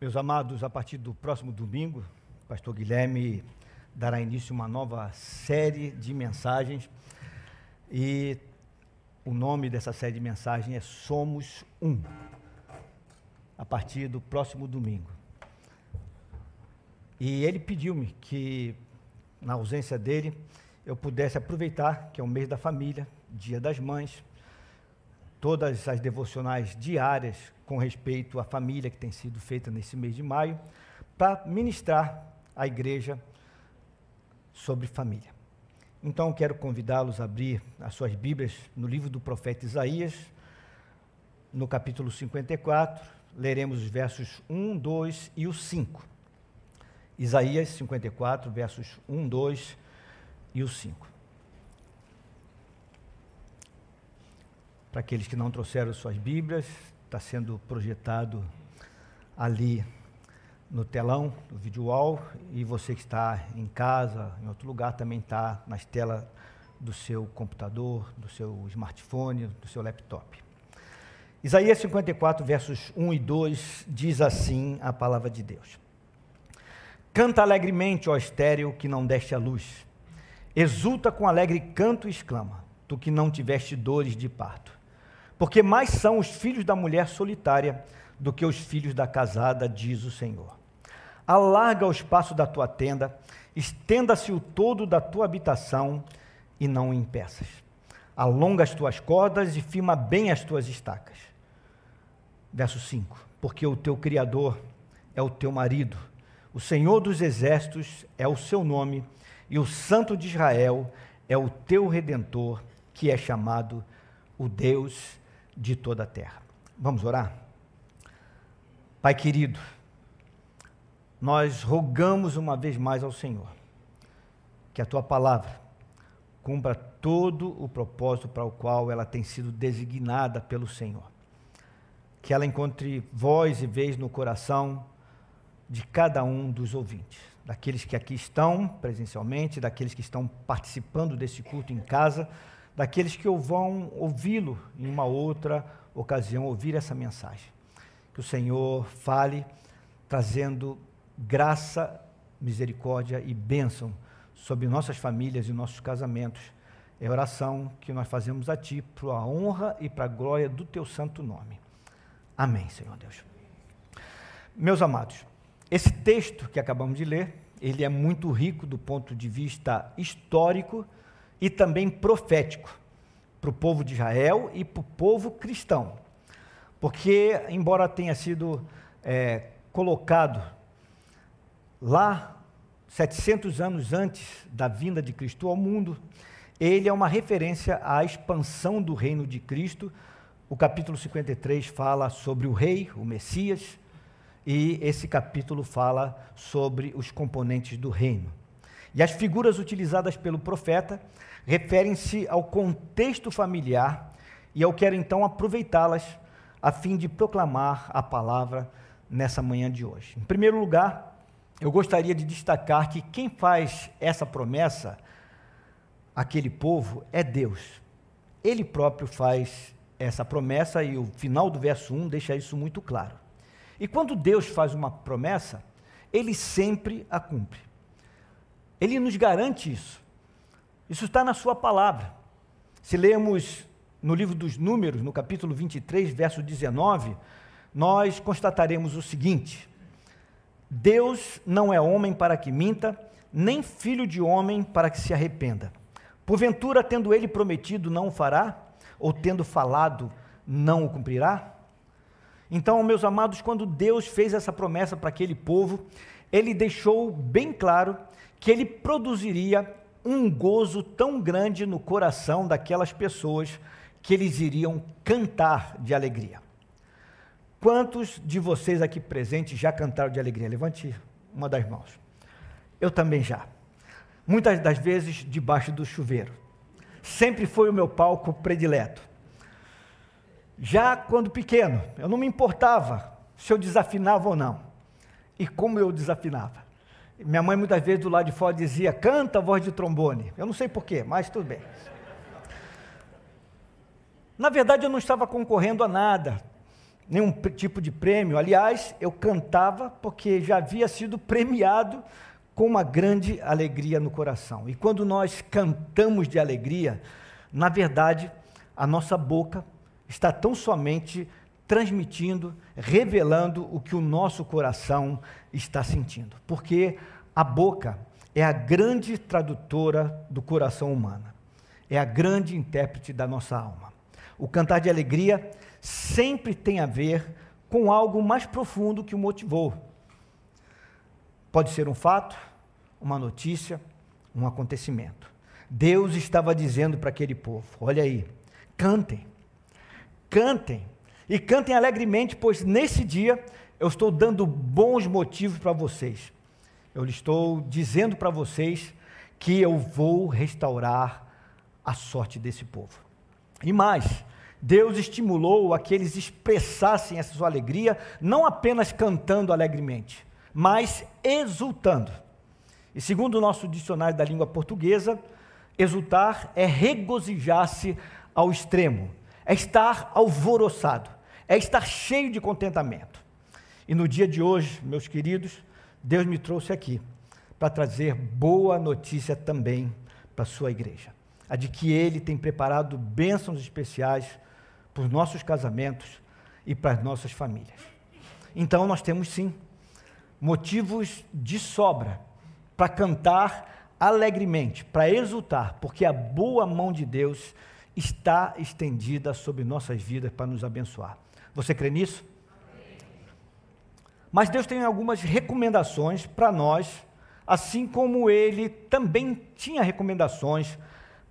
Meus amados, a partir do próximo domingo, o pastor Guilherme dará início a uma nova série de mensagens e o nome dessa série de mensagens é Somos Um. A partir do próximo domingo. E ele pediu-me que, na ausência dele, eu pudesse aproveitar que é o mês da família, Dia das Mães, todas as devocionais diárias com respeito à família que tem sido feita nesse mês de maio, para ministrar à igreja sobre família. Então quero convidá-los a abrir as suas Bíblias no livro do profeta Isaías, no capítulo 54, leremos os versos 1, 2 e o 5. Isaías 54, versos 1, 2 e o 5. Para aqueles que não trouxeram suas Bíblias, está sendo projetado ali no telão, no vídeo wall, e você que está em casa, em outro lugar, também está nas telas do seu computador, do seu smartphone, do seu laptop. Isaías 54, versos 1 e 2, diz assim a palavra de Deus. Canta alegremente, ó estéreo, que não deste a luz. Exulta com alegre canto e exclama, tu que não tiveste dores de parto porque mais são os filhos da mulher solitária do que os filhos da casada, diz o Senhor. Alarga o espaço da tua tenda, estenda-se o todo da tua habitação e não impeças. Alonga as tuas cordas e firma bem as tuas estacas. Verso 5: Porque o teu Criador é o teu marido, o Senhor dos exércitos é o seu nome, e o Santo de Israel é o teu redentor, que é chamado o Deus de toda a terra. Vamos orar? Pai querido, nós rogamos uma vez mais ao Senhor que a tua palavra cumpra todo o propósito para o qual ela tem sido designada pelo Senhor. Que ela encontre voz e vez no coração de cada um dos ouvintes, daqueles que aqui estão presencialmente, daqueles que estão participando desse culto em casa daqueles que vão ouvi-lo em uma outra ocasião, ouvir essa mensagem. Que o Senhor fale, trazendo graça, misericórdia e bênção sobre nossas famílias e nossos casamentos. É a oração que nós fazemos a Ti, para a honra e para a glória do Teu santo nome. Amém, Senhor Deus. Meus amados, esse texto que acabamos de ler, ele é muito rico do ponto de vista histórico, e também profético para o povo de Israel e para o povo cristão. Porque, embora tenha sido é, colocado lá 700 anos antes da vinda de Cristo ao mundo, ele é uma referência à expansão do reino de Cristo. O capítulo 53 fala sobre o rei, o Messias, e esse capítulo fala sobre os componentes do reino. E as figuras utilizadas pelo profeta referem-se ao contexto familiar e eu quero então aproveitá-las a fim de proclamar a palavra nessa manhã de hoje. Em primeiro lugar, eu gostaria de destacar que quem faz essa promessa àquele povo é Deus. Ele próprio faz essa promessa e o final do verso 1 deixa isso muito claro. E quando Deus faz uma promessa, ele sempre a cumpre. Ele nos garante isso. Isso está na Sua palavra. Se lermos no livro dos Números, no capítulo 23, verso 19, nós constataremos o seguinte: Deus não é homem para que minta, nem filho de homem para que se arrependa. Porventura, tendo ele prometido, não o fará? Ou tendo falado, não o cumprirá? Então, meus amados, quando Deus fez essa promessa para aquele povo, ele deixou bem claro que ele produziria um gozo tão grande no coração daquelas pessoas que eles iriam cantar de alegria. Quantos de vocês aqui presentes já cantaram de alegria? Levante uma das mãos. Eu também já. Muitas das vezes debaixo do chuveiro. Sempre foi o meu palco predileto. Já quando pequeno, eu não me importava se eu desafinava ou não. E como eu desafinava. Minha mãe muitas vezes do lado de fora dizia, canta a voz de trombone. Eu não sei porquê, mas tudo bem. Na verdade, eu não estava concorrendo a nada, nenhum tipo de prêmio. Aliás, eu cantava porque já havia sido premiado com uma grande alegria no coração. E quando nós cantamos de alegria, na verdade, a nossa boca está tão somente transmitindo, revelando o que o nosso coração está sentindo. Porque a boca é a grande tradutora do coração humano, é a grande intérprete da nossa alma. O cantar de alegria sempre tem a ver com algo mais profundo que o motivou. Pode ser um fato, uma notícia, um acontecimento. Deus estava dizendo para aquele povo: olha aí, cantem, cantem, e cantem alegremente, pois nesse dia eu estou dando bons motivos para vocês. Eu estou dizendo para vocês que eu vou restaurar a sorte desse povo. E mais, Deus estimulou a que eles expressassem essa sua alegria, não apenas cantando alegremente, mas exultando. E segundo o nosso dicionário da língua portuguesa, exultar é regozijar-se ao extremo, é estar alvoroçado, é estar cheio de contentamento. E no dia de hoje, meus queridos, Deus me trouxe aqui para trazer boa notícia também para a sua igreja. A de que Ele tem preparado bênçãos especiais para os nossos casamentos e para as nossas famílias. Então nós temos sim motivos de sobra para cantar alegremente, para exultar, porque a boa mão de Deus está estendida sobre nossas vidas para nos abençoar. Você crê nisso? Mas Deus tem algumas recomendações para nós, assim como ele também tinha recomendações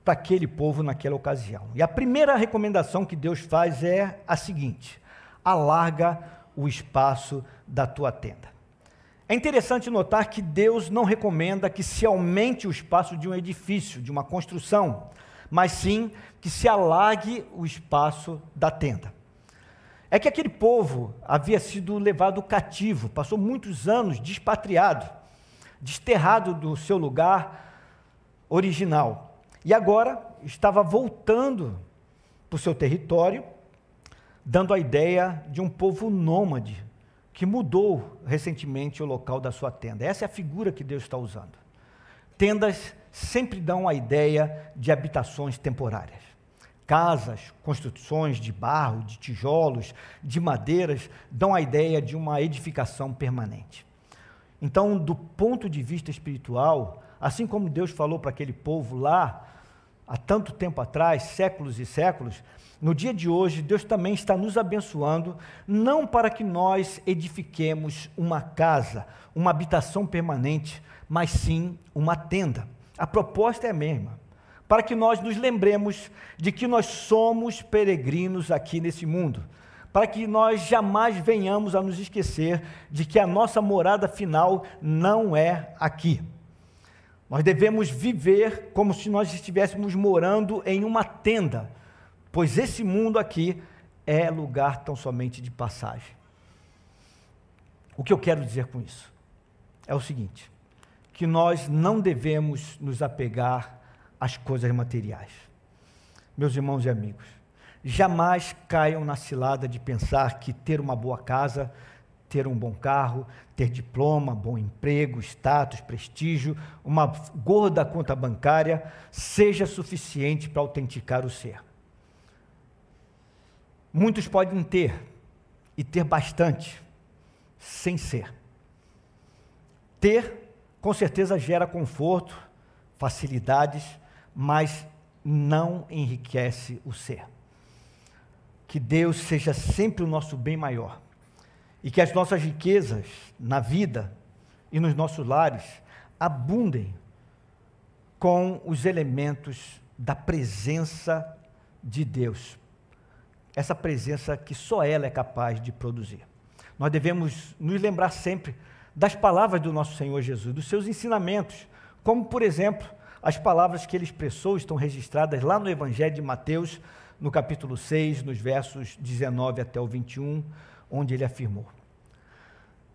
para aquele povo naquela ocasião. E a primeira recomendação que Deus faz é a seguinte: alarga o espaço da tua tenda. É interessante notar que Deus não recomenda que se aumente o espaço de um edifício, de uma construção, mas sim que se alargue o espaço da tenda. É que aquele povo havia sido levado cativo, passou muitos anos despatriado, desterrado do seu lugar original. E agora estava voltando para o seu território, dando a ideia de um povo nômade, que mudou recentemente o local da sua tenda. Essa é a figura que Deus está usando. Tendas sempre dão a ideia de habitações temporárias. Casas, construções de barro, de tijolos, de madeiras, dão a ideia de uma edificação permanente. Então, do ponto de vista espiritual, assim como Deus falou para aquele povo lá, há tanto tempo atrás, séculos e séculos, no dia de hoje, Deus também está nos abençoando, não para que nós edifiquemos uma casa, uma habitação permanente, mas sim uma tenda. A proposta é a mesma. Para que nós nos lembremos de que nós somos peregrinos aqui nesse mundo. Para que nós jamais venhamos a nos esquecer de que a nossa morada final não é aqui. Nós devemos viver como se nós estivéssemos morando em uma tenda pois esse mundo aqui é lugar tão somente de passagem. O que eu quero dizer com isso é o seguinte: que nós não devemos nos apegar às coisas materiais. Meus irmãos e amigos, jamais caiam na cilada de pensar que ter uma boa casa, ter um bom carro, ter diploma, bom emprego, status, prestígio, uma gorda conta bancária seja suficiente para autenticar o ser. Muitos podem ter, e ter bastante, sem ser. Ter, com certeza, gera conforto, facilidades, mas não enriquece o ser. Que Deus seja sempre o nosso bem maior e que as nossas riquezas na vida e nos nossos lares abundem com os elementos da presença de Deus essa presença que só ela é capaz de produzir. Nós devemos nos lembrar sempre das palavras do nosso Senhor Jesus, dos seus ensinamentos, como, por exemplo, as palavras que ele expressou estão registradas lá no Evangelho de Mateus, no capítulo 6, nos versos 19 até o 21, onde ele afirmou: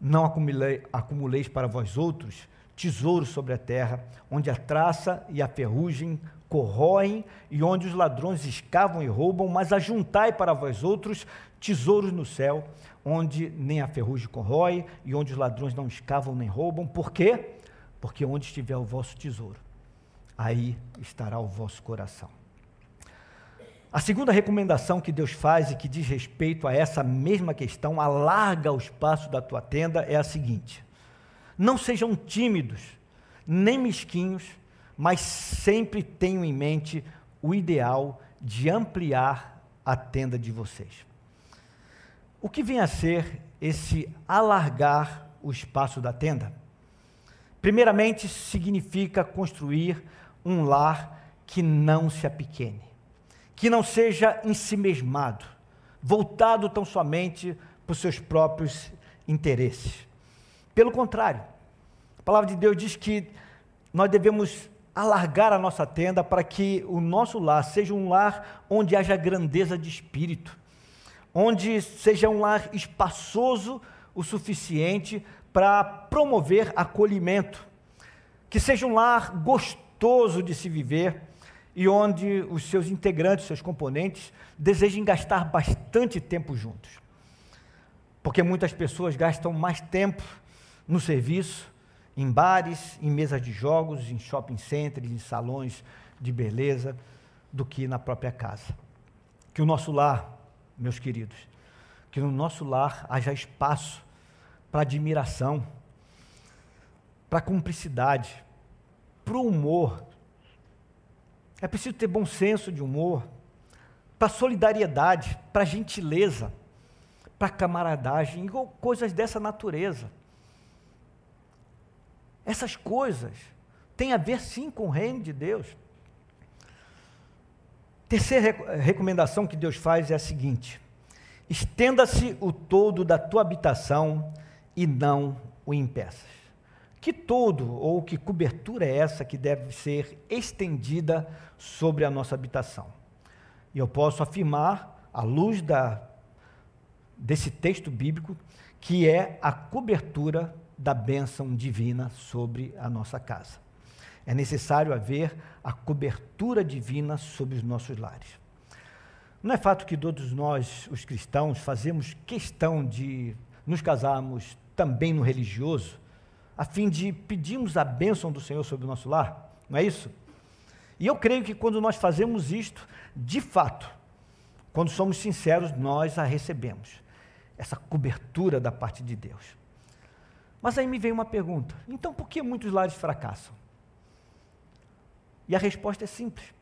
Não acumulei, acumuleis para vós outros tesouros sobre a terra, onde a traça e a ferrugem corroem e onde os ladrões escavam e roubam, mas ajuntai para vós outros tesouros no céu, onde nem a ferrugem corrói e onde os ladrões não escavam nem roubam. Por quê? Porque onde estiver o vosso tesouro, aí estará o vosso coração. A segunda recomendação que Deus faz e que diz respeito a essa mesma questão, alarga o espaço da tua tenda, é a seguinte: não sejam tímidos, nem mesquinhos, mas sempre tenham em mente o ideal de ampliar a tenda de vocês. O que vem a ser esse alargar o espaço da tenda? Primeiramente, significa construir um lar que não se apequene que não seja ensimesmado, voltado tão somente para os seus próprios interesses. Pelo contrário, a palavra de Deus diz que nós devemos alargar a nossa tenda para que o nosso lar seja um lar onde haja grandeza de espírito, onde seja um lar espaçoso o suficiente para promover acolhimento, que seja um lar gostoso de se viver e onde os seus integrantes, seus componentes, desejem gastar bastante tempo juntos. Porque muitas pessoas gastam mais tempo no serviço, em bares, em mesas de jogos, em shopping centers, em salões de beleza, do que na própria casa. Que o nosso lar, meus queridos, que no nosso lar haja espaço para admiração, para cumplicidade, para o humor, é preciso ter bom senso de humor, para solidariedade, para gentileza, para camaradagem, coisas dessa natureza. Essas coisas têm a ver sim com o reino de Deus. Terceira recomendação que Deus faz é a seguinte: estenda-se o todo da tua habitação e não o impeças. Que todo ou que cobertura é essa que deve ser estendida sobre a nossa habitação? E eu posso afirmar, à luz da, desse texto bíblico, que é a cobertura da bênção divina sobre a nossa casa. É necessário haver a cobertura divina sobre os nossos lares. Não é fato que todos nós, os cristãos, fazemos questão de nos casarmos também no religioso, a fim de pedirmos a bênção do Senhor sobre o nosso lar, não é isso? E eu creio que quando nós fazemos isto, de fato, quando somos sinceros, nós a recebemos, essa cobertura da parte de Deus. Mas aí me vem uma pergunta: então por que muitos lares fracassam? E a resposta é simples: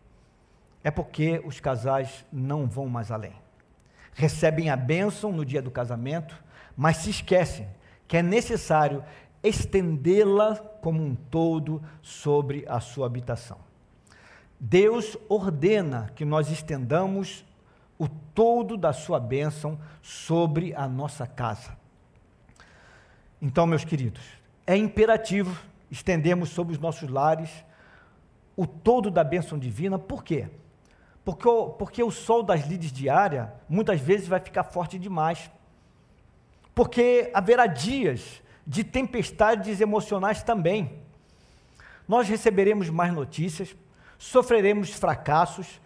é porque os casais não vão mais além. Recebem a bênção no dia do casamento, mas se esquecem que é necessário estendê-la como um todo sobre a sua habitação. Deus ordena que nós estendamos o todo da sua bênção sobre a nossa casa. Então, meus queridos, é imperativo estendermos sobre os nossos lares o todo da bênção divina, por quê? Porque o, porque o sol das lides diária muitas vezes vai ficar forte demais. Porque haverá dias de tempestades emocionais também. Nós receberemos mais notícias, sofreremos fracassos,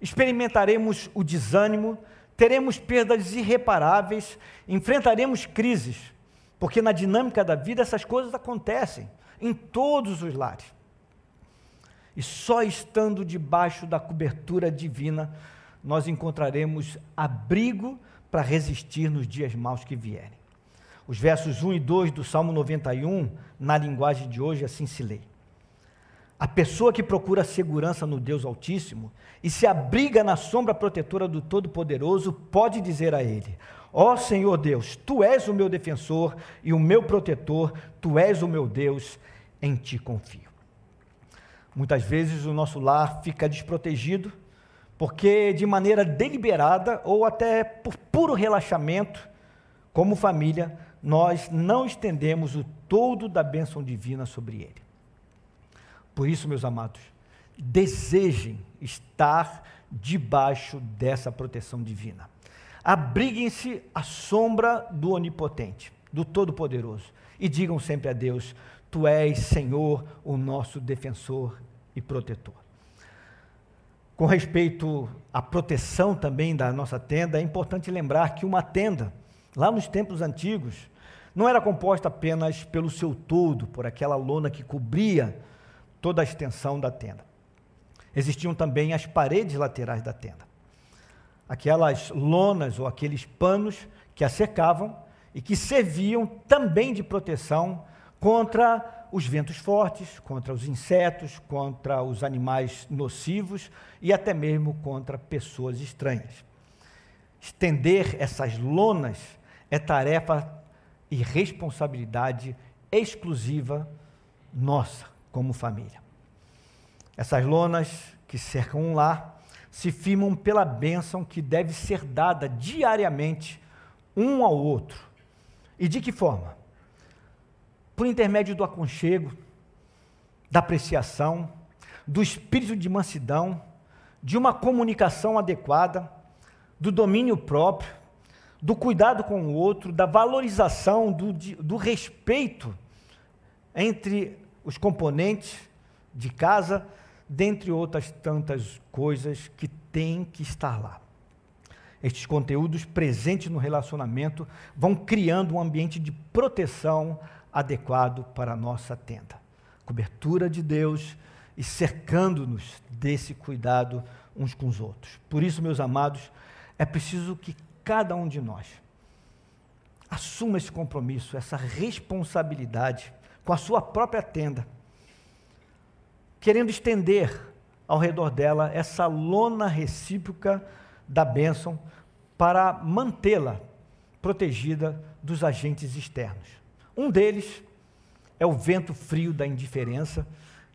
experimentaremos o desânimo, teremos perdas irreparáveis, enfrentaremos crises, porque na dinâmica da vida essas coisas acontecem em todos os lares. E só estando debaixo da cobertura divina, nós encontraremos abrigo para resistir nos dias maus que vierem. Os versos 1 e 2 do Salmo 91, na linguagem de hoje, assim se lê. A pessoa que procura segurança no Deus Altíssimo e se abriga na sombra protetora do Todo-Poderoso pode dizer a Ele: Ó oh, Senhor Deus, Tu és o meu defensor e o meu protetor, Tu és o meu Deus, em Ti confio. Muitas vezes o nosso lar fica desprotegido porque, de maneira deliberada ou até por puro relaxamento, como família, nós não estendemos o todo da bênção divina sobre ele. Por isso, meus amados, desejem estar debaixo dessa proteção divina. Abriguem-se à sombra do Onipotente, do Todo-Poderoso, e digam sempre a Deus: Tu és, Senhor, o nosso defensor e protetor. Com respeito à proteção também da nossa tenda, é importante lembrar que uma tenda, lá nos tempos antigos, não era composta apenas pelo seu todo, por aquela lona que cobria toda a extensão da tenda. Existiam também as paredes laterais da tenda. Aquelas lonas ou aqueles panos que a cercavam e que serviam também de proteção contra os ventos fortes, contra os insetos, contra os animais nocivos e até mesmo contra pessoas estranhas. Estender essas lonas é tarefa e responsabilidade exclusiva nossa como família. Essas lonas que cercam um lar se firmam pela bênção que deve ser dada diariamente um ao outro. E de que forma? Por intermédio do aconchego, da apreciação, do espírito de mansidão, de uma comunicação adequada, do domínio próprio, do cuidado com o outro, da valorização, do, do respeito entre os componentes de casa, dentre outras tantas coisas que têm que estar lá. Estes conteúdos presentes no relacionamento vão criando um ambiente de proteção adequado para a nossa tenda. Cobertura de Deus e cercando-nos desse cuidado uns com os outros. Por isso, meus amados, é preciso que cada um de nós assuma esse compromisso, essa responsabilidade com a sua própria tenda, querendo estender ao redor dela essa lona recíproca da bênção para mantê-la protegida dos agentes externos. Um deles é o vento frio da indiferença,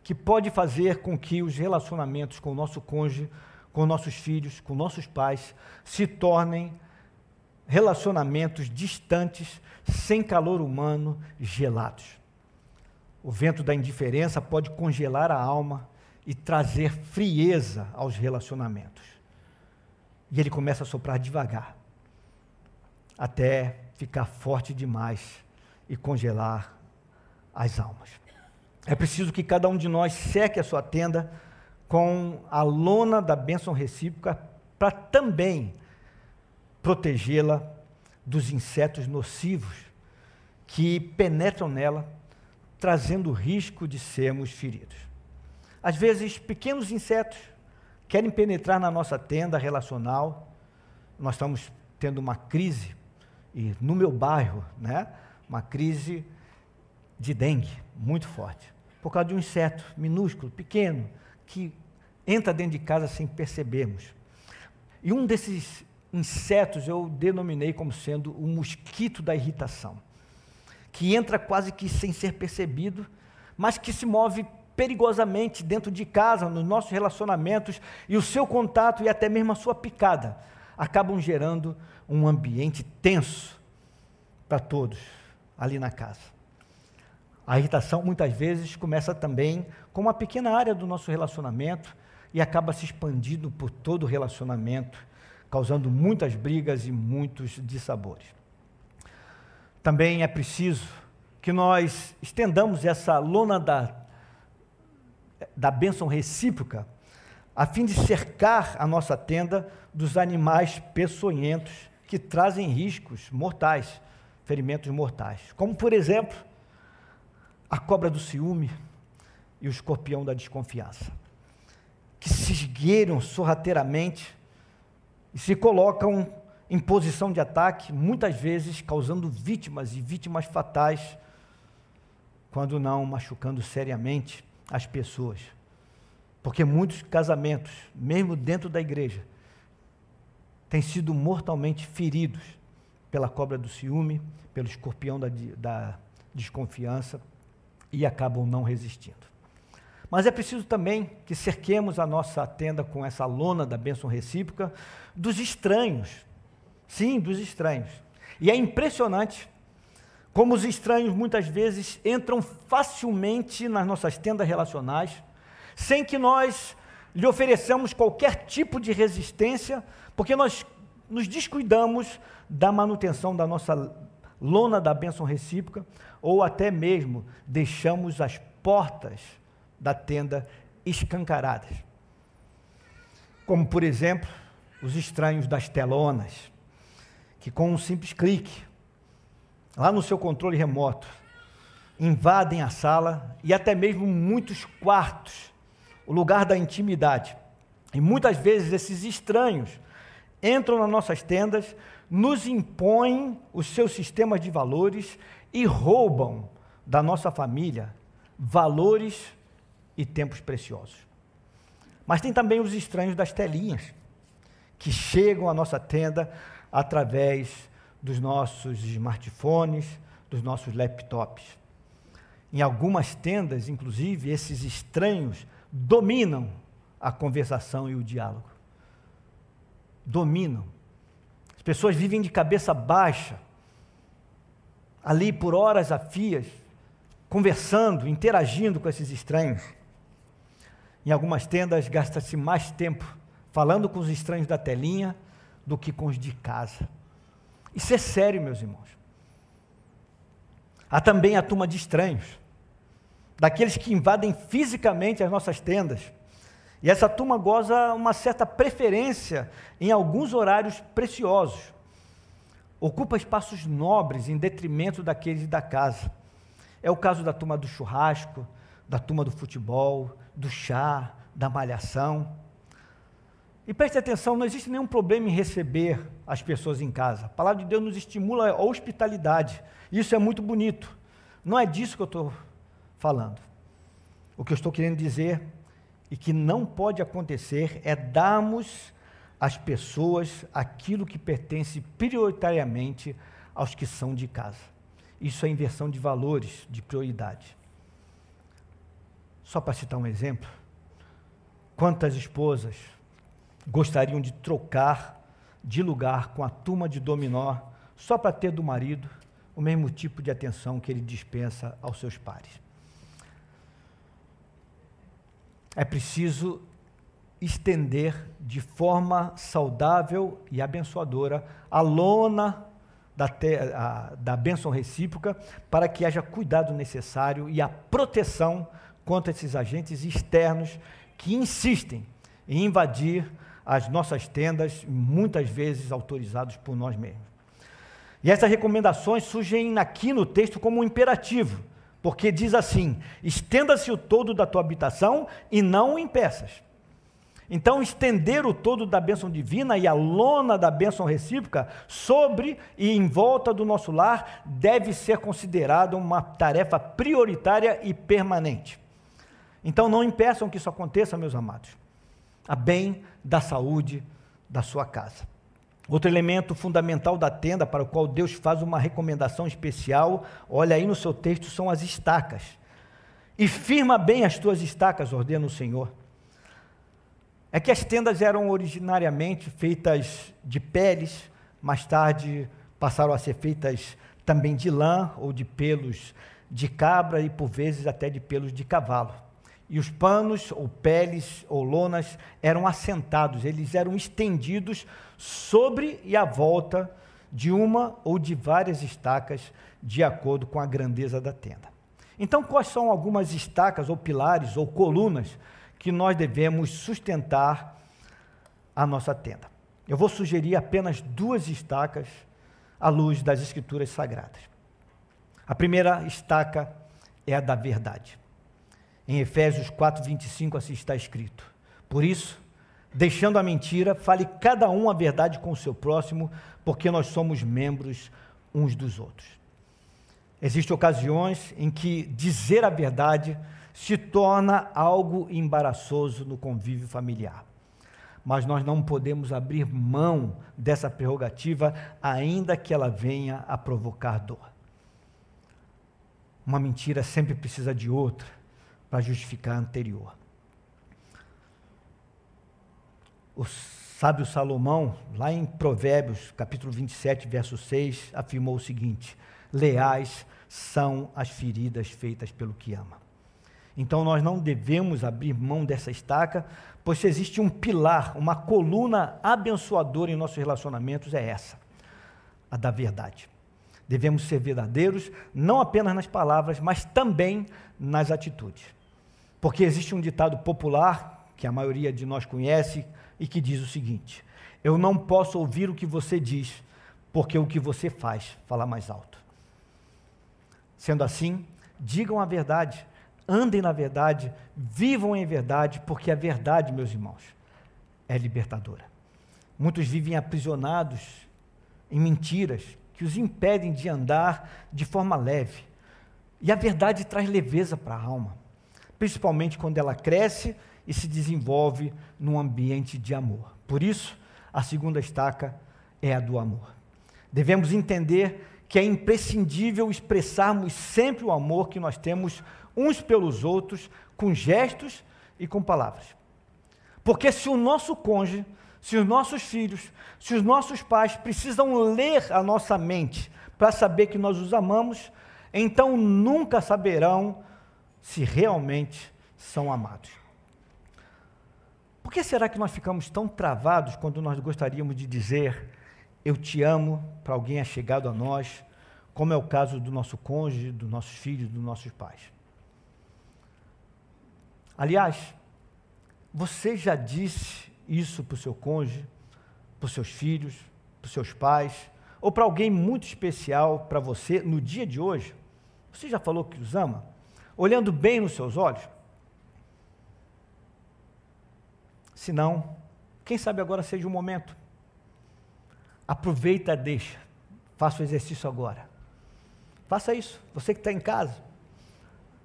que pode fazer com que os relacionamentos com o nosso cônjuge, com nossos filhos, com nossos pais, se tornem relacionamentos distantes, sem calor humano, gelados. O vento da indiferença pode congelar a alma e trazer frieza aos relacionamentos. E ele começa a soprar devagar, até ficar forte demais e congelar as almas. É preciso que cada um de nós seque a sua tenda com a lona da bênção recíproca para também protegê-la dos insetos nocivos que penetram nela trazendo o risco de sermos feridos. Às vezes, pequenos insetos querem penetrar na nossa tenda relacional. Nós estamos tendo uma crise, e no meu bairro, né, uma crise de dengue muito forte, por causa de um inseto minúsculo, pequeno, que entra dentro de casa sem percebermos. E um desses insetos eu denominei como sendo o mosquito da irritação que entra quase que sem ser percebido, mas que se move perigosamente dentro de casa, nos nossos relacionamentos, e o seu contato e até mesmo a sua picada acabam gerando um ambiente tenso para todos ali na casa. A irritação muitas vezes começa também com uma pequena área do nosso relacionamento e acaba se expandindo por todo o relacionamento, causando muitas brigas e muitos dissabores. Também é preciso que nós estendamos essa lona da, da bênção recíproca, a fim de cercar a nossa tenda dos animais peçonhentos que trazem riscos mortais, ferimentos mortais, como por exemplo, a cobra do ciúme e o escorpião da desconfiança, que se esgueiram sorrateiramente e se colocam em posição de ataque, muitas vezes causando vítimas e vítimas fatais, quando não machucando seriamente as pessoas. Porque muitos casamentos, mesmo dentro da igreja, têm sido mortalmente feridos pela cobra do ciúme, pelo escorpião da, da desconfiança e acabam não resistindo. Mas é preciso também que cerquemos a nossa tenda com essa lona da bênção recíproca dos estranhos, Sim, dos estranhos. E é impressionante como os estranhos muitas vezes entram facilmente nas nossas tendas relacionais, sem que nós lhe ofereçamos qualquer tipo de resistência, porque nós nos descuidamos da manutenção da nossa lona da bênção recíproca, ou até mesmo deixamos as portas da tenda escancaradas. como por exemplo os estranhos das telonas, que com um simples clique, lá no seu controle remoto, invadem a sala e até mesmo muitos quartos, o lugar da intimidade. E muitas vezes esses estranhos entram nas nossas tendas, nos impõem os seus sistemas de valores e roubam da nossa família valores e tempos preciosos. Mas tem também os estranhos das telinhas, que chegam à nossa tenda através dos nossos smartphones, dos nossos laptops. Em algumas tendas, inclusive, esses estranhos dominam a conversação e o diálogo. Dominam. As pessoas vivem de cabeça baixa, ali por horas a fias, conversando, interagindo com esses estranhos. Em algumas tendas gasta-se mais tempo falando com os estranhos da telinha do que com os de casa. Isso é sério, meus irmãos. Há também a turma de estranhos, daqueles que invadem fisicamente as nossas tendas. E essa turma goza uma certa preferência em alguns horários preciosos. Ocupa espaços nobres em detrimento daqueles da casa. É o caso da turma do churrasco, da turma do futebol, do chá, da malhação. E preste atenção, não existe nenhum problema em receber as pessoas em casa. A palavra de Deus nos estimula a hospitalidade. Isso é muito bonito. Não é disso que eu estou falando. O que eu estou querendo dizer e que não pode acontecer é darmos às pessoas aquilo que pertence prioritariamente aos que são de casa. Isso é inversão de valores, de prioridade. Só para citar um exemplo, quantas esposas gostariam de trocar de lugar com a turma de dominó só para ter do marido o mesmo tipo de atenção que ele dispensa aos seus pares. É preciso estender de forma saudável e abençoadora a lona da, te, a, da bênção recíproca para que haja cuidado necessário e a proteção contra esses agentes externos que insistem em invadir as nossas tendas, muitas vezes autorizados por nós mesmos. E essas recomendações surgem aqui no texto como um imperativo, porque diz assim: estenda-se o todo da tua habitação e não o impeças. Então, estender o todo da bênção divina e a lona da bênção recíproca sobre e em volta do nosso lar deve ser considerada uma tarefa prioritária e permanente. Então, não impeçam que isso aconteça, meus amados a bem da saúde da sua casa. Outro elemento fundamental da tenda, para o qual Deus faz uma recomendação especial, olha aí no seu texto, são as estacas. E firma bem as tuas estacas, ordena o Senhor. É que as tendas eram originariamente feitas de peles, mais tarde passaram a ser feitas também de lã ou de pelos de cabra e por vezes até de pelos de cavalo. E os panos, ou peles, ou lonas, eram assentados, eles eram estendidos sobre e à volta de uma ou de várias estacas, de acordo com a grandeza da tenda. Então, quais são algumas estacas, ou pilares, ou colunas que nós devemos sustentar a nossa tenda? Eu vou sugerir apenas duas estacas à luz das Escrituras Sagradas. A primeira estaca é a da verdade. Em Efésios 4, 25, assim está escrito. Por isso, deixando a mentira, fale cada um a verdade com o seu próximo, porque nós somos membros uns dos outros. Existem ocasiões em que dizer a verdade se torna algo embaraçoso no convívio familiar. Mas nós não podemos abrir mão dessa prerrogativa, ainda que ela venha a provocar dor. Uma mentira sempre precisa de outra para justificar a anterior. O sábio Salomão, lá em Provérbios, capítulo 27, verso 6, afirmou o seguinte: Leais são as feridas feitas pelo que ama. Então nós não devemos abrir mão dessa estaca, pois se existe um pilar, uma coluna abençoadora em nossos relacionamentos, é essa, a da verdade. Devemos ser verdadeiros, não apenas nas palavras, mas também nas atitudes. Porque existe um ditado popular, que a maioria de nós conhece, e que diz o seguinte: Eu não posso ouvir o que você diz, porque o que você faz fala mais alto. Sendo assim, digam a verdade, andem na verdade, vivam em verdade, porque a verdade, meus irmãos, é libertadora. Muitos vivem aprisionados em mentiras que os impedem de andar de forma leve. E a verdade traz leveza para a alma, principalmente quando ela cresce e se desenvolve num ambiente de amor. Por isso, a segunda estaca é a do amor. Devemos entender que é imprescindível expressarmos sempre o amor que nós temos uns pelos outros, com gestos e com palavras. Porque se o nosso cônjuge, se os nossos filhos, se os nossos pais precisam ler a nossa mente para saber que nós os amamos, então nunca saberão se realmente são amados. Por que será que nós ficamos tão travados quando nós gostaríamos de dizer eu te amo para alguém achegado a nós, como é o caso do nosso cônjuge, dos nossos filhos, dos nossos pais? Aliás, você já disse isso para o seu cônjuge, para os seus filhos, para os seus pais, ou para alguém muito especial para você no dia de hoje? Você já falou que os ama? Olhando bem nos seus olhos? Se não, quem sabe agora seja o momento. Aproveita, deixa. Faça o exercício agora. Faça isso. Você que está em casa.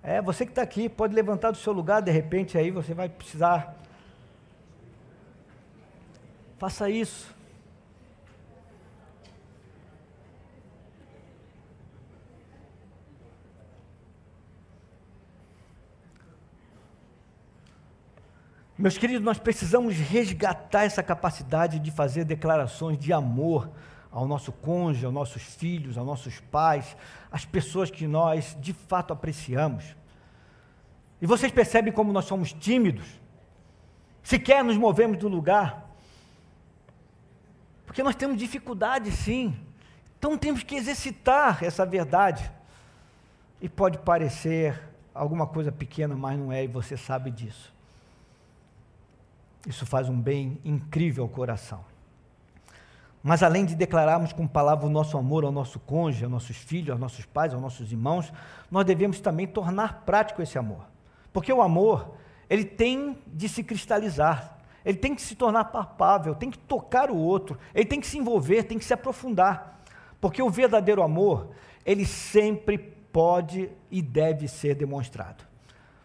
É, você que está aqui, pode levantar do seu lugar, de repente aí você vai precisar. Faça isso. Meus queridos, nós precisamos resgatar essa capacidade de fazer declarações de amor ao nosso cônjuge, aos nossos filhos, aos nossos pais, às pessoas que nós de fato apreciamos. E vocês percebem como nós somos tímidos, sequer nos movemos do lugar, porque nós temos dificuldade sim, então temos que exercitar essa verdade. E pode parecer alguma coisa pequena, mas não é, e você sabe disso. Isso faz um bem incrível ao coração. Mas além de declararmos com palavra o nosso amor ao nosso cônjuge, aos nossos filhos, aos nossos pais, aos nossos irmãos, nós devemos também tornar prático esse amor. Porque o amor, ele tem de se cristalizar, ele tem que se tornar palpável, tem que tocar o outro, ele tem que se envolver, tem que se aprofundar. Porque o verdadeiro amor, ele sempre pode e deve ser demonstrado.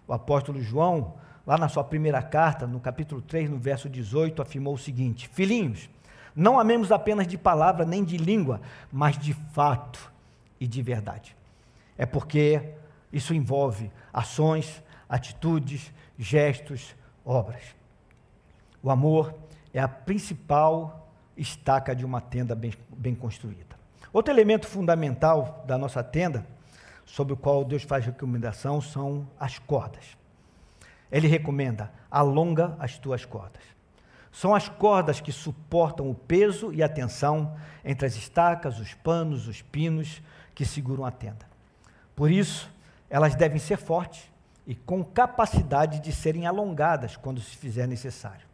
O apóstolo João, lá na sua primeira carta, no capítulo 3, no verso 18, afirmou o seguinte: Filhinhos, não amemos apenas de palavra nem de língua, mas de fato e de verdade. É porque isso envolve ações, atitudes, gestos, obras. O amor é a principal estaca de uma tenda bem, bem construída. Outro elemento fundamental da nossa tenda, sobre o qual Deus faz recomendação, são as cordas. Ele recomenda: alonga as tuas cordas. São as cordas que suportam o peso e a tensão entre as estacas, os panos, os pinos que seguram a tenda. Por isso, elas devem ser fortes e com capacidade de serem alongadas quando se fizer necessário.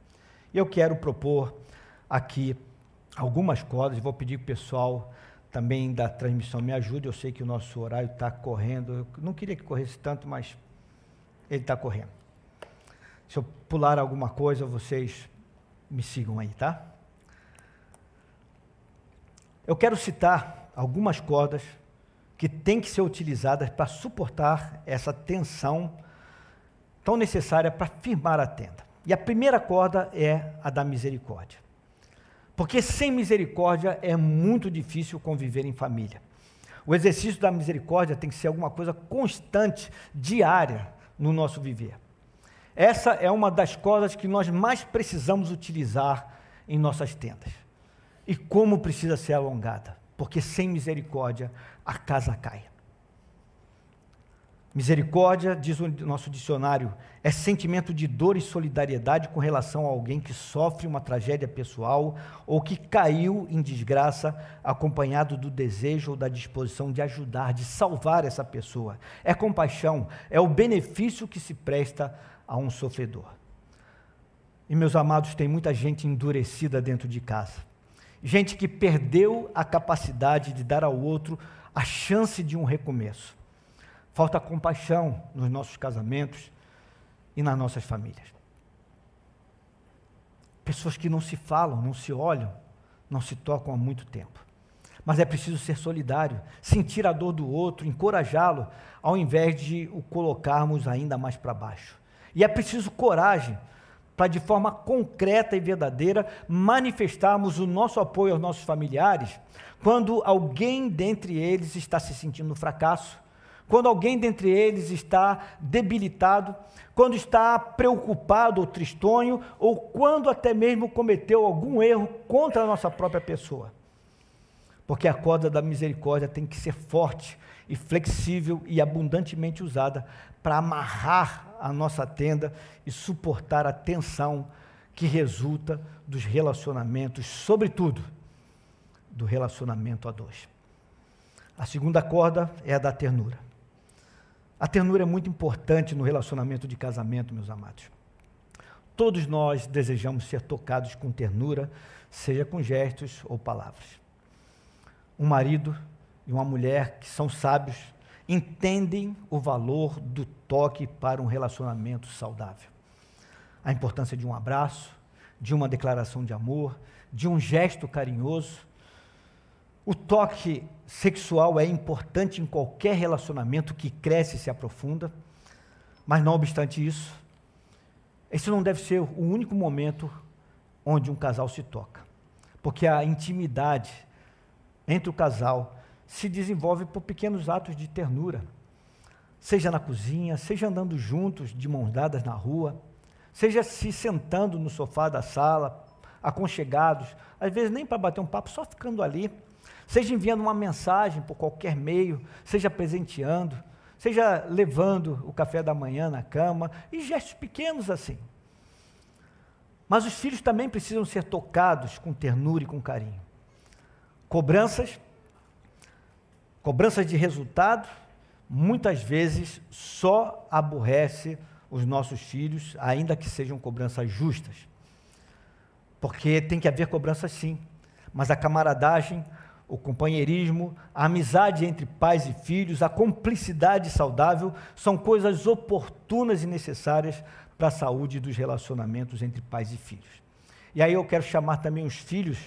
Eu quero propor aqui algumas cordas, vou pedir que o pessoal também da transmissão me ajude. Eu sei que o nosso horário está correndo, eu não queria que corresse tanto, mas ele está correndo. Se eu pular alguma coisa, vocês me sigam aí, tá? Eu quero citar algumas cordas que têm que ser utilizadas para suportar essa tensão tão necessária para firmar a tenda. E a primeira corda é a da misericórdia. Porque sem misericórdia é muito difícil conviver em família. O exercício da misericórdia tem que ser alguma coisa constante, diária no nosso viver. Essa é uma das coisas que nós mais precisamos utilizar em nossas tendas. E como precisa ser alongada? Porque sem misericórdia a casa cai. Misericórdia, diz o nosso dicionário, é sentimento de dor e solidariedade com relação a alguém que sofre uma tragédia pessoal ou que caiu em desgraça, acompanhado do desejo ou da disposição de ajudar, de salvar essa pessoa. É compaixão, é o benefício que se presta a um sofredor. E meus amados, tem muita gente endurecida dentro de casa. Gente que perdeu a capacidade de dar ao outro a chance de um recomeço. Falta compaixão nos nossos casamentos e nas nossas famílias. Pessoas que não se falam, não se olham, não se tocam há muito tempo. Mas é preciso ser solidário, sentir a dor do outro, encorajá-lo, ao invés de o colocarmos ainda mais para baixo. E é preciso coragem para, de forma concreta e verdadeira, manifestarmos o nosso apoio aos nossos familiares quando alguém dentre eles está se sentindo fracasso, quando alguém dentre eles está debilitado, quando está preocupado ou tristonho, ou quando até mesmo cometeu algum erro contra a nossa própria pessoa. Porque a corda da misericórdia tem que ser forte e flexível e abundantemente usada para amarrar a nossa tenda e suportar a tensão que resulta dos relacionamentos, sobretudo do relacionamento a dois. A segunda corda é a da ternura. A ternura é muito importante no relacionamento de casamento, meus amados. Todos nós desejamos ser tocados com ternura, seja com gestos ou palavras. Um marido e uma mulher que são sábios entendem o valor do toque para um relacionamento saudável. A importância de um abraço, de uma declaração de amor, de um gesto carinhoso. O toque sexual é importante em qualquer relacionamento que cresce e se aprofunda, mas não obstante isso, esse não deve ser o único momento onde um casal se toca, porque a intimidade entre o casal se desenvolve por pequenos atos de ternura, seja na cozinha, seja andando juntos de mãos dadas na rua, seja se sentando no sofá da sala, aconchegados, às vezes nem para bater um papo, só ficando ali, seja enviando uma mensagem por qualquer meio, seja presenteando, seja levando o café da manhã na cama, e gestos pequenos assim. Mas os filhos também precisam ser tocados com ternura e com carinho. Cobranças Cobranças de resultado, muitas vezes só aborrece os nossos filhos, ainda que sejam cobranças justas. Porque tem que haver cobranças sim, mas a camaradagem, o companheirismo, a amizade entre pais e filhos, a cumplicidade saudável são coisas oportunas e necessárias para a saúde dos relacionamentos entre pais e filhos. E aí eu quero chamar também os filhos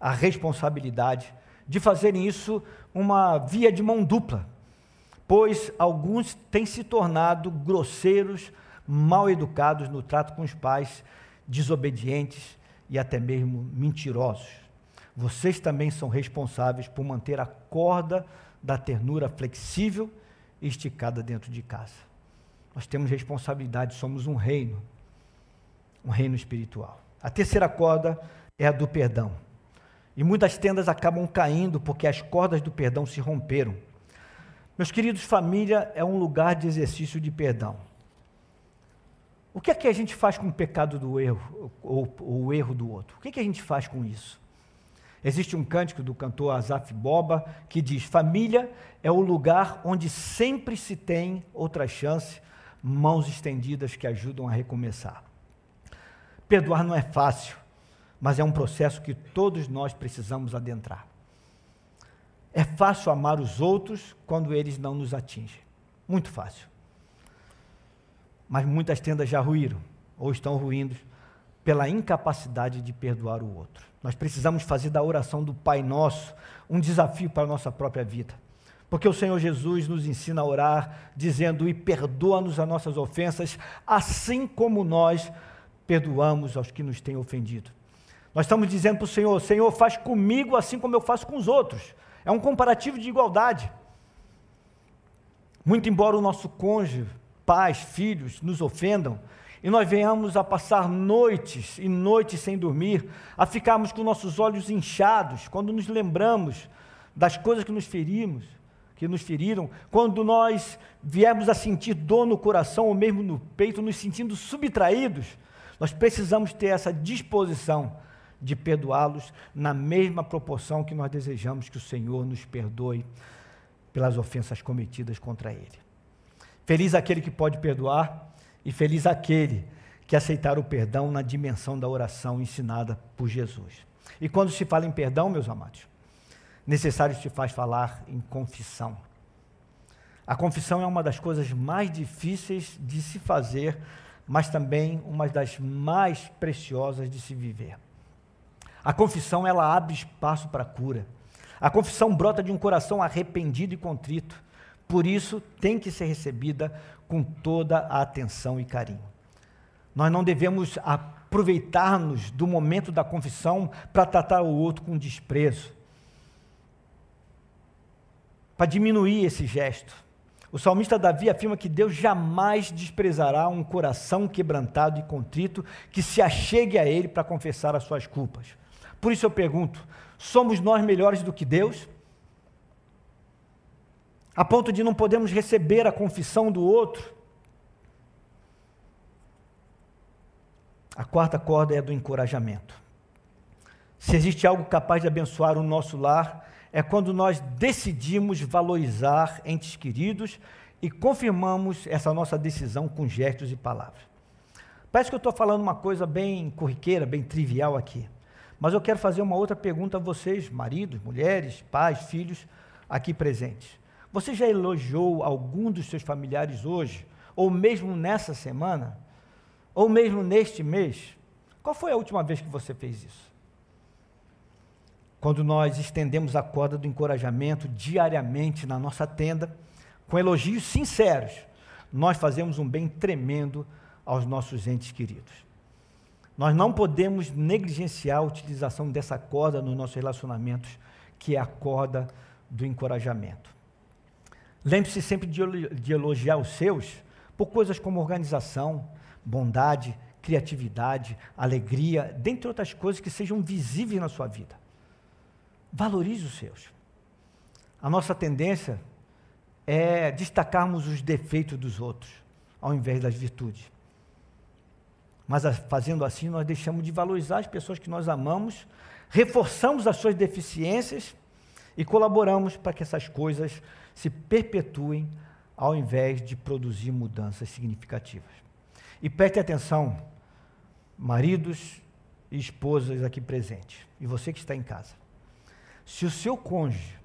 à responsabilidade de fazerem isso uma via de mão dupla, pois alguns têm se tornado grosseiros, mal educados no trato com os pais, desobedientes e até mesmo mentirosos. Vocês também são responsáveis por manter a corda da ternura flexível e esticada dentro de casa. Nós temos responsabilidade, somos um reino, um reino espiritual. A terceira corda é a do perdão. E muitas tendas acabam caindo porque as cordas do perdão se romperam. Meus queridos, família é um lugar de exercício de perdão. O que é que a gente faz com o pecado do erro, ou, ou o erro do outro? O que, é que a gente faz com isso? Existe um cântico do cantor Azaf Boba que diz: Família é o lugar onde sempre se tem outra chance, mãos estendidas que ajudam a recomeçar. Perdoar não é fácil, mas é um processo que todos nós precisamos adentrar. É fácil amar os outros quando eles não nos atingem. Muito fácil. Mas muitas tendas já ruíram, ou estão ruindo, pela incapacidade de perdoar o outro. Nós precisamos fazer da oração do Pai Nosso um desafio para a nossa própria vida. Porque o Senhor Jesus nos ensina a orar, dizendo: E perdoa-nos as nossas ofensas, assim como nós perdoamos aos que nos têm ofendido. Nós estamos dizendo para o Senhor: Senhor, faz comigo assim como eu faço com os outros. É um comparativo de igualdade. Muito embora o nosso cônjuge, pais, filhos nos ofendam, e nós venhamos a passar noites e noites sem dormir, a ficarmos com nossos olhos inchados quando nos lembramos das coisas que nos ferimos, que nos feriram, quando nós viemos a sentir dor no coração ou mesmo no peito, nos sentindo subtraídos, nós precisamos ter essa disposição de perdoá-los na mesma proporção que nós desejamos que o Senhor nos perdoe pelas ofensas cometidas contra Ele. Feliz aquele que pode perdoar e feliz aquele que aceitar o perdão na dimensão da oração ensinada por Jesus. E quando se fala em perdão, meus amados, necessário se faz falar em confissão. A confissão é uma das coisas mais difíceis de se fazer, mas também uma das mais preciosas de se viver. A confissão ela abre espaço para cura. A confissão brota de um coração arrependido e contrito. Por isso, tem que ser recebida com toda a atenção e carinho. Nós não devemos aproveitar-nos do momento da confissão para tratar o outro com desprezo, para diminuir esse gesto. O salmista Davi afirma que Deus jamais desprezará um coração quebrantado e contrito que se achegue a Ele para confessar as suas culpas. Por isso eu pergunto: somos nós melhores do que Deus? A ponto de não podermos receber a confissão do outro? A quarta corda é a do encorajamento. Se existe algo capaz de abençoar o nosso lar, é quando nós decidimos valorizar entes queridos e confirmamos essa nossa decisão com gestos e palavras. Parece que eu estou falando uma coisa bem corriqueira, bem trivial aqui. Mas eu quero fazer uma outra pergunta a vocês, maridos, mulheres, pais, filhos, aqui presentes. Você já elogiou algum dos seus familiares hoje, ou mesmo nessa semana? ou mesmo neste mês, qual foi a última vez que você fez isso? Quando nós estendemos a corda do encorajamento diariamente na nossa tenda, com elogios sinceros, nós fazemos um bem tremendo aos nossos entes queridos. Nós não podemos negligenciar a utilização dessa corda nos nossos relacionamentos, que é a corda do encorajamento. Lembre-se sempre de elogiar os seus por coisas como organização, bondade, criatividade, alegria, dentre outras coisas que sejam visíveis na sua vida. Valorize os seus. A nossa tendência é destacarmos os defeitos dos outros, ao invés das virtudes. Mas fazendo assim, nós deixamos de valorizar as pessoas que nós amamos, reforçamos as suas deficiências e colaboramos para que essas coisas se perpetuem, ao invés de produzir mudanças significativas. E preste atenção, maridos e esposas aqui presentes, e você que está em casa. Se o seu cônjuge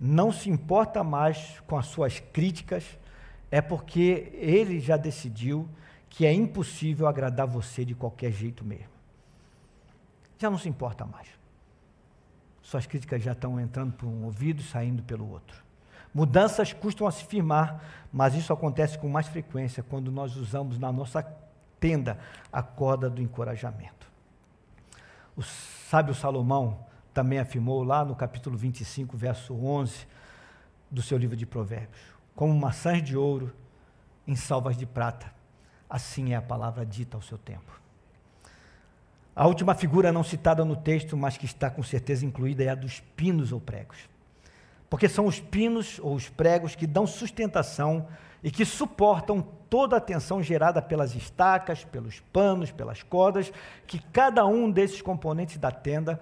não se importa mais com as suas críticas, é porque ele já decidiu que é impossível agradar você de qualquer jeito mesmo. Já não se importa mais. Suas críticas já estão entrando por um ouvido e saindo pelo outro. Mudanças custam a se firmar, mas isso acontece com mais frequência quando nós usamos na nossa tenda a corda do encorajamento. O sábio Salomão também afirmou lá no capítulo 25, verso 11 do seu livro de Provérbios: Como maçãs de ouro em salvas de prata, assim é a palavra dita ao seu tempo. A última figura não citada no texto, mas que está com certeza incluída, é a dos pinos ou pregos porque são os pinos ou os pregos que dão sustentação e que suportam toda a tensão gerada pelas estacas, pelos panos, pelas cordas, que cada um desses componentes da tenda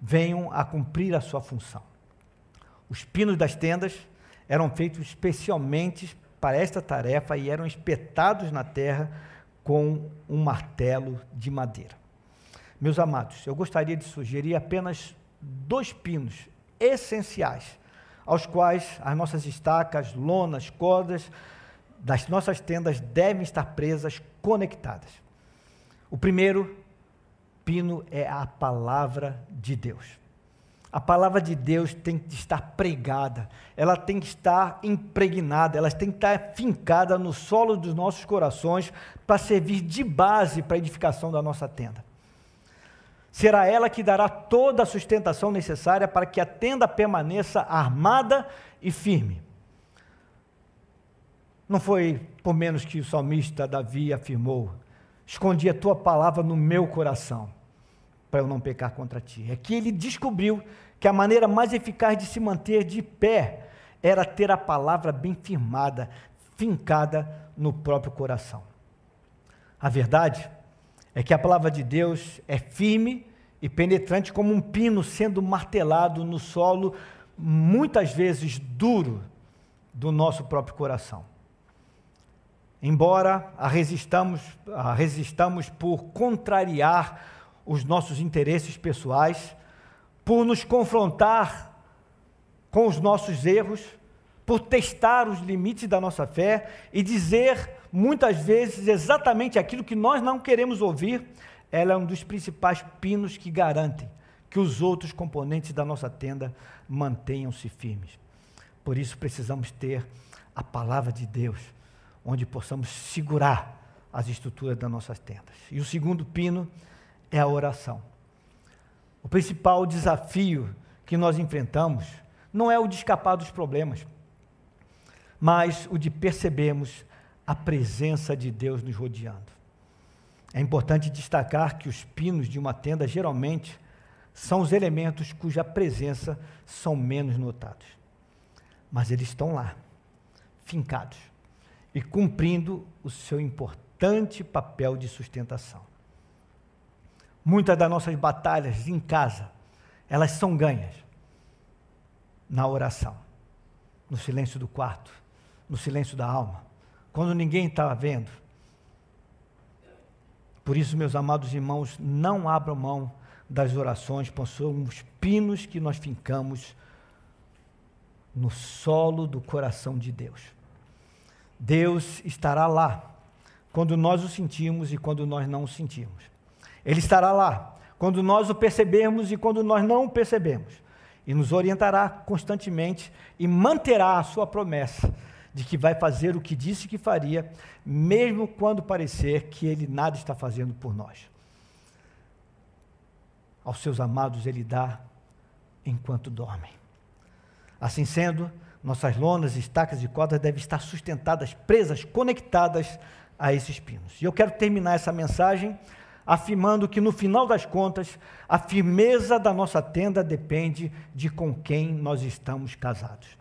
venham a cumprir a sua função. Os pinos das tendas eram feitos especialmente para esta tarefa e eram espetados na terra com um martelo de madeira. Meus amados, eu gostaria de sugerir apenas dois pinos essenciais aos quais as nossas estacas, lonas, cordas das nossas tendas devem estar presas, conectadas. O primeiro pino é a palavra de Deus. A palavra de Deus tem que estar pregada, ela tem que estar impregnada, ela tem que estar fincada no solo dos nossos corações para servir de base para a edificação da nossa tenda. Será ela que dará toda a sustentação necessária para que a tenda permaneça armada e firme. Não foi por menos que o salmista Davi afirmou: Escondi a tua palavra no meu coração, para eu não pecar contra ti. É que ele descobriu que a maneira mais eficaz de se manter de pé era ter a palavra bem firmada, fincada no próprio coração. A verdade é que a palavra de Deus é firme e penetrante como um pino sendo martelado no solo, muitas vezes duro, do nosso próprio coração. embora a resistamos, a resistamos por contrariar os nossos interesses pessoais, por nos confrontar com os nossos erros, por testar os limites da nossa fé e dizer muitas vezes exatamente aquilo que nós não queremos ouvir, ela é um dos principais pinos que garantem que os outros componentes da nossa tenda mantenham-se firmes. Por isso precisamos ter a palavra de Deus, onde possamos segurar as estruturas das nossas tendas. E o segundo pino é a oração. O principal desafio que nós enfrentamos não é o de escapar dos problemas, mas o de percebermos a presença de Deus nos rodeando. É importante destacar que os pinos de uma tenda geralmente são os elementos cuja presença são menos notados. Mas eles estão lá, fincados e cumprindo o seu importante papel de sustentação. Muitas das nossas batalhas em casa, elas são ganhas na oração, no silêncio do quarto, no silêncio da alma, quando ninguém está vendo, por isso, meus amados irmãos, não abram mão das orações, pois somos pinos que nós fincamos no solo do coração de Deus. Deus estará lá quando nós o sentimos e quando nós não o sentimos. Ele estará lá quando nós o percebemos e quando nós não o percebemos. E nos orientará constantemente e manterá a sua promessa de que vai fazer o que disse que faria, mesmo quando parecer que ele nada está fazendo por nós. Aos seus amados ele dá enquanto dormem. Assim sendo, nossas lonas, estacas e cordas devem estar sustentadas, presas, conectadas a esses pinos. E eu quero terminar essa mensagem afirmando que no final das contas, a firmeza da nossa tenda depende de com quem nós estamos casados.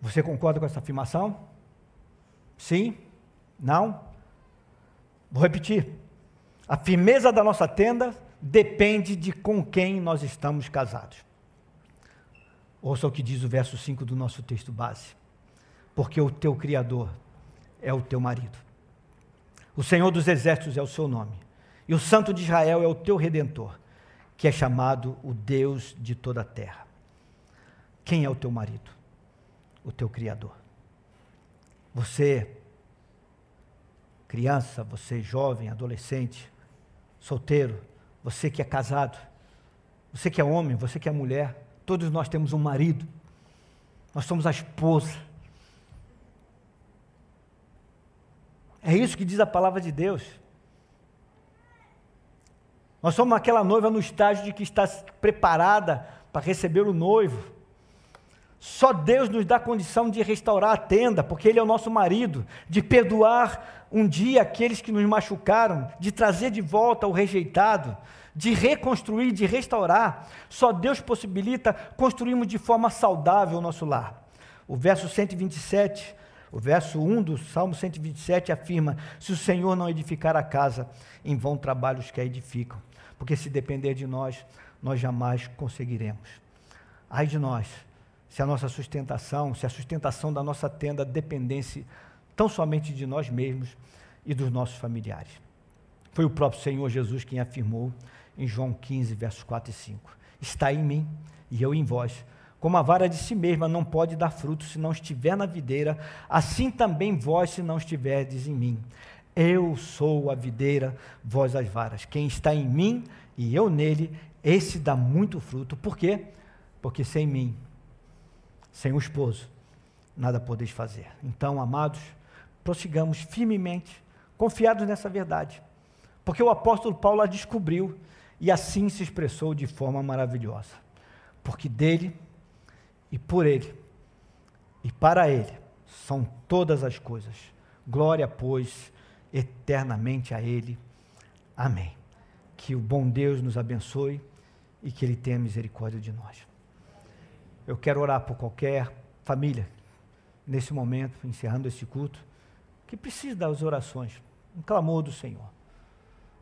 Você concorda com essa afirmação? Sim? Não? Vou repetir. A firmeza da nossa tenda depende de com quem nós estamos casados. Ouça o que diz o verso 5 do nosso texto base. Porque o teu Criador é o teu marido. O Senhor dos Exércitos é o seu nome. E o Santo de Israel é o teu redentor, que é chamado o Deus de toda a terra. Quem é o teu marido? o teu Criador. Você, criança, você jovem, adolescente, solteiro, você que é casado, você que é homem, você que é mulher, todos nós temos um marido, nós somos a esposa. É isso que diz a palavra de Deus. Nós somos aquela noiva no estágio de que está preparada para receber o noivo. Só Deus nos dá condição de restaurar a tenda, porque Ele é o nosso marido, de perdoar um dia aqueles que nos machucaram, de trazer de volta o rejeitado, de reconstruir, de restaurar. Só Deus possibilita construirmos de forma saudável o nosso lar. O verso 127, o verso 1 do Salmo 127 afirma: Se o Senhor não edificar a casa, em vão trabalhos que a edificam, porque se depender de nós, nós jamais conseguiremos. Ai de nós se a nossa sustentação, se a sustentação da nossa tenda dependesse tão somente de nós mesmos e dos nossos familiares. Foi o próprio Senhor Jesus quem afirmou em João 15, versos 4 e 5: Está em mim e eu em vós. Como a vara de si mesma não pode dar fruto se não estiver na videira, assim também vós se não estiverdes em mim. Eu sou a videira, vós as varas. Quem está em mim e eu nele, esse dá muito fruto. Por quê? Porque sem mim sem o esposo, nada podeis fazer. Então, amados, prossigamos firmemente, confiados nessa verdade, porque o apóstolo Paulo a descobriu e assim se expressou de forma maravilhosa. Porque dele e por ele e para ele são todas as coisas. Glória, pois, eternamente a ele. Amém. Que o bom Deus nos abençoe e que ele tenha misericórdia de nós. Eu quero orar por qualquer família, nesse momento, encerrando esse culto, que precisa das orações, um clamor do Senhor.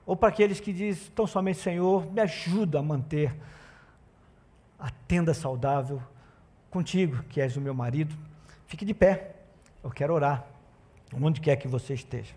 Ou para aqueles que dizem tão somente, Senhor, me ajuda a manter a tenda saudável contigo, que és o meu marido. Fique de pé, eu quero orar. onde quer que você esteja.